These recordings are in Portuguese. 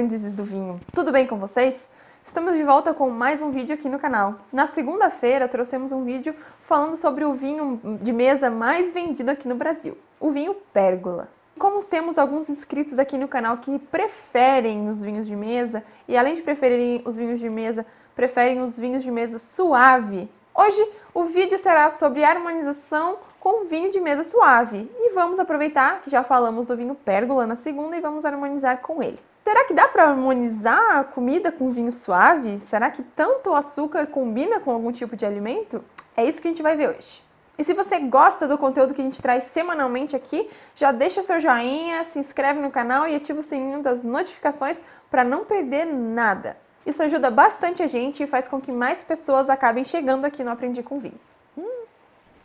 aprendizes do vinho! Tudo bem com vocês? Estamos de volta com mais um vídeo aqui no canal. Na segunda-feira trouxemos um vídeo falando sobre o vinho de mesa mais vendido aqui no Brasil, o vinho Pérgola. Como temos alguns inscritos aqui no canal que preferem os vinhos de mesa e além de preferirem os vinhos de mesa, preferem os vinhos de mesa suave, hoje o vídeo será sobre harmonização com vinho de mesa suave. E vamos aproveitar que já falamos do vinho Pérgola na segunda e vamos harmonizar com ele. Será que dá para harmonizar a comida com vinho suave? Será que tanto o açúcar combina com algum tipo de alimento? É isso que a gente vai ver hoje. E se você gosta do conteúdo que a gente traz semanalmente aqui, já deixa seu joinha, se inscreve no canal e ativa o sininho das notificações para não perder nada. Isso ajuda bastante a gente e faz com que mais pessoas acabem chegando aqui no Aprendi com Vinho.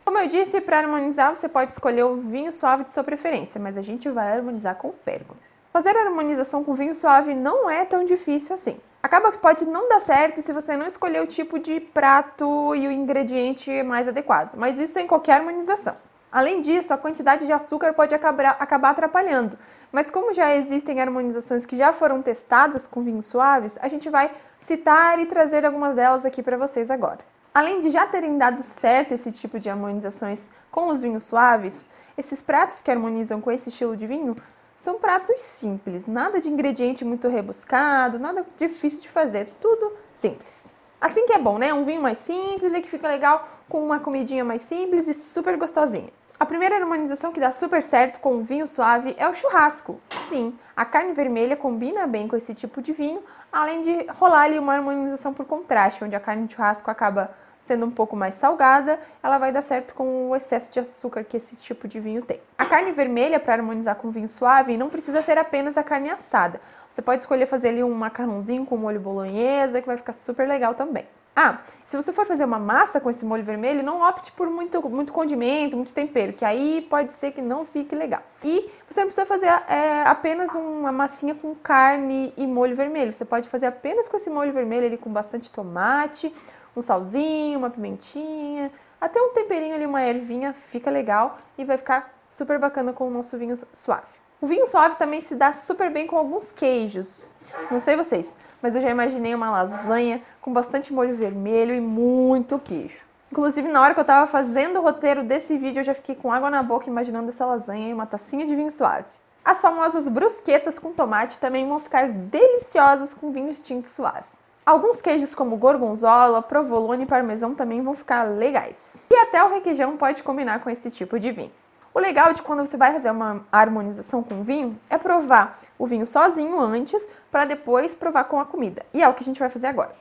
Como eu disse, para harmonizar você pode escolher o vinho suave de sua preferência, mas a gente vai harmonizar com pérgola. Fazer a harmonização com vinho suave não é tão difícil assim. Acaba que pode não dar certo se você não escolher o tipo de prato e o ingrediente mais adequado, mas isso é em qualquer harmonização. Além disso, a quantidade de açúcar pode acabar, acabar atrapalhando, mas como já existem harmonizações que já foram testadas com vinhos suaves, a gente vai citar e trazer algumas delas aqui para vocês agora. Além de já terem dado certo esse tipo de harmonizações com os vinhos suaves, esses pratos que harmonizam com esse estilo de vinho são pratos simples, nada de ingrediente muito rebuscado, nada difícil de fazer, tudo simples. Assim que é bom, né? Um vinho mais simples e que fica legal com uma comidinha mais simples e super gostosinha. A primeira harmonização que dá super certo com o vinho suave é o churrasco. Sim, a carne vermelha combina bem com esse tipo de vinho, além de rolar ali uma harmonização por contraste, onde a carne de churrasco acaba sendo um pouco mais salgada, ela vai dar certo com o excesso de açúcar que esse tipo de vinho tem. A carne vermelha, para harmonizar com vinho suave, não precisa ser apenas a carne assada. Você pode escolher fazer ali um macarrãozinho com molho bolonhesa, que vai ficar super legal também. Ah, se você for fazer uma massa com esse molho vermelho, não opte por muito, muito condimento, muito tempero, que aí pode ser que não fique legal. E você não precisa fazer é, apenas uma massinha com carne e molho vermelho. Você pode fazer apenas com esse molho vermelho ali com bastante tomate, um salzinho, uma pimentinha, até um temperinho ali, uma ervinha, fica legal e vai ficar super bacana com o nosso vinho suave. O vinho suave também se dá super bem com alguns queijos. Não sei vocês, mas eu já imaginei uma lasanha com bastante molho vermelho e muito queijo. Inclusive, na hora que eu tava fazendo o roteiro desse vídeo, eu já fiquei com água na boca imaginando essa lasanha e uma tacinha de vinho suave. As famosas brusquetas com tomate também vão ficar deliciosas com vinho tinto suave. Alguns queijos como gorgonzola, provolone e parmesão também vão ficar legais. E até o requeijão pode combinar com esse tipo de vinho. O legal de quando você vai fazer uma harmonização com vinho é provar o vinho sozinho antes para depois provar com a comida. E é o que a gente vai fazer agora.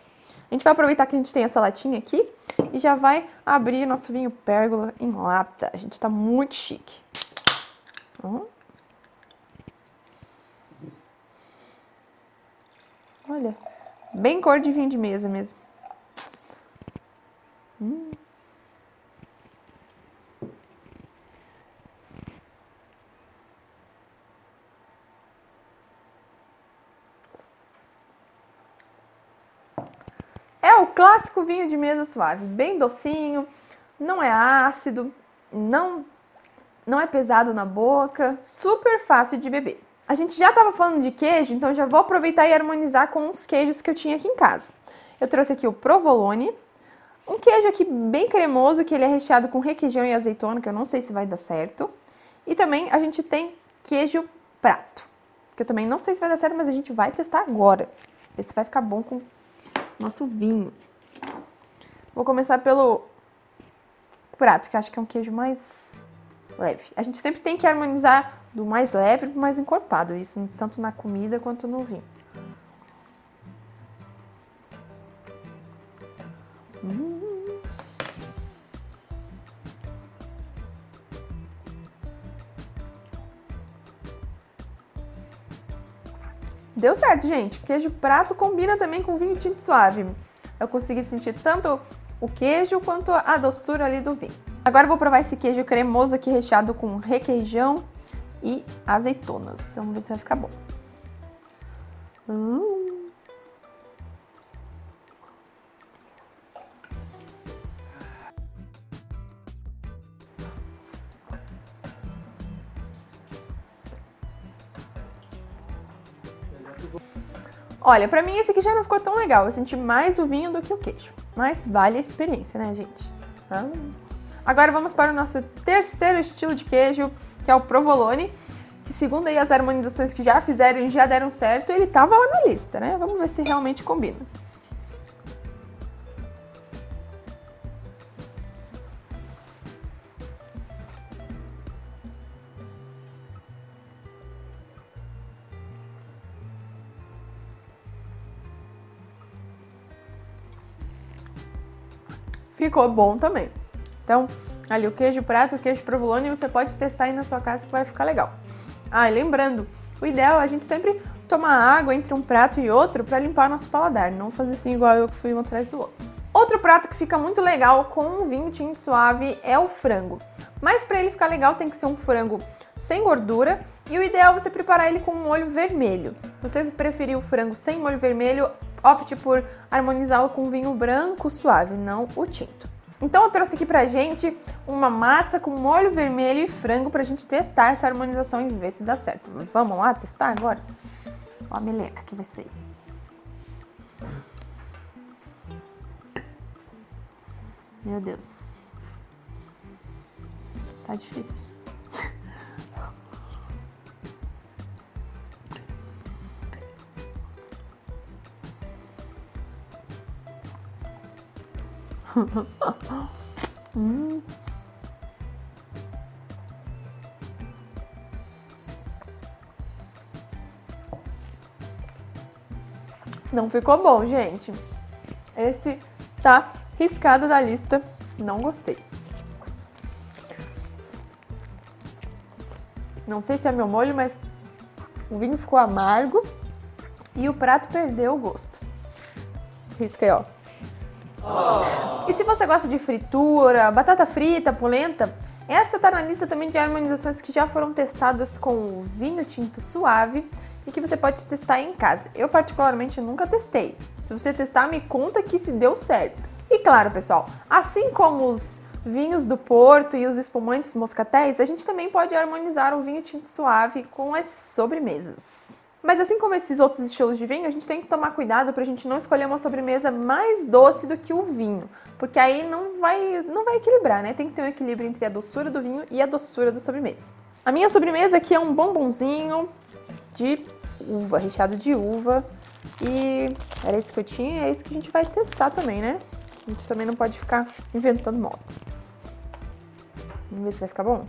A gente vai aproveitar que a gente tem essa latinha aqui e já vai abrir nosso vinho pérgola em lata. A gente tá muito chique. Olha, Bem cor de vinho de mesa mesmo. Hum. É o clássico vinho de mesa suave, bem docinho, não é ácido, não não é pesado na boca, super fácil de beber. A gente já estava falando de queijo, então já vou aproveitar e harmonizar com os queijos que eu tinha aqui em casa. Eu trouxe aqui o provolone, um queijo aqui bem cremoso, que ele é recheado com requeijão e azeitona, que eu não sei se vai dar certo. E também a gente tem queijo prato, que eu também não sei se vai dar certo, mas a gente vai testar agora. Ver se vai ficar bom com nosso vinho. Vou começar pelo prato, que eu acho que é um queijo mais leve. A gente sempre tem que harmonizar do mais leve para o mais encorpado, isso tanto na comida quanto no vinho. Hum. Deu certo, gente. Queijo prato combina também com vinho tinto suave. Eu consegui sentir tanto o queijo quanto a doçura ali do vinho. Agora eu vou provar esse queijo cremoso aqui recheado com requeijão e azeitonas. Vamos ver se vai ficar bom. Hum. Olha, pra mim esse aqui já não ficou tão legal. Eu senti mais o vinho do que o queijo. Mas vale a experiência, né, gente? Ah. Agora vamos para o nosso terceiro estilo de queijo, que é o provolone. Que segundo as harmonizações que já fizeram e já deram certo, ele tava lá na lista, né? Vamos ver se realmente combina. ficou bom também. Então, ali o queijo prato, o queijo provolone, você pode testar aí na sua casa que vai ficar legal. Ah, e lembrando, o ideal é a gente sempre tomar água entre um prato e outro para limpar nosso paladar, não fazer assim igual eu que fui um atrás do outro. Outro prato que fica muito legal com um vinho tinto suave é o frango. Mas para ele ficar legal tem que ser um frango sem gordura e o ideal é você preparar ele com um molho vermelho. Se você preferir o frango sem molho vermelho, opte por harmonizá-lo com vinho branco suave, não o tinto. Então eu trouxe aqui pra gente uma massa com molho vermelho e frango pra gente testar essa harmonização e ver se dá certo. Vamos lá testar agora? Ó a meleca que vai ser. Meu Deus. Tá difícil. Hum. Não ficou bom, gente. Esse tá riscado da lista. Não gostei. Não sei se é meu molho, mas o vinho ficou amargo e o prato perdeu o gosto. Risca aí, ó. E se você gosta de fritura, batata frita, polenta, essa tá na lista também de harmonizações que já foram testadas com vinho tinto suave e que você pode testar em casa. Eu particularmente nunca testei. Se você testar, me conta que se deu certo. E claro, pessoal, assim como os vinhos do Porto e os espumantes moscatéis, a gente também pode harmonizar o vinho tinto suave com as sobremesas. Mas assim como esses outros estilos de vinho, a gente tem que tomar cuidado para a gente não escolher uma sobremesa mais doce do que o vinho, porque aí não vai, não vai equilibrar, né? Tem que ter um equilíbrio entre a doçura do vinho e a doçura da sobremesa. A minha sobremesa aqui é um bombonzinho de uva, recheado de uva. E era isso que eu tinha é isso que a gente vai testar também, né? A gente também não pode ficar inventando moda. Vamos ver se vai ficar bom.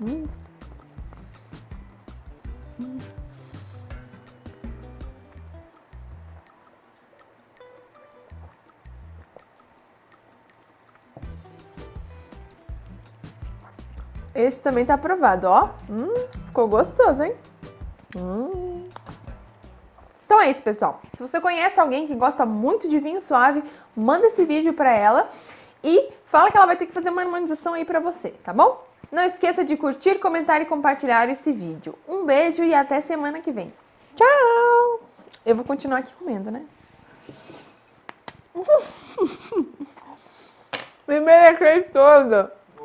Hum. Esse também tá aprovado, ó. Hum, ficou gostoso, hein? Hum. Então é isso, pessoal. Se você conhece alguém que gosta muito de vinho suave, manda esse vídeo para ela e fala que ela vai ter que fazer uma harmonização aí para você, tá bom? Não esqueça de curtir, comentar e compartilhar esse vídeo. Um beijo e até semana que vem. Tchau! Eu vou continuar aqui comendo, né? Me merequei toda.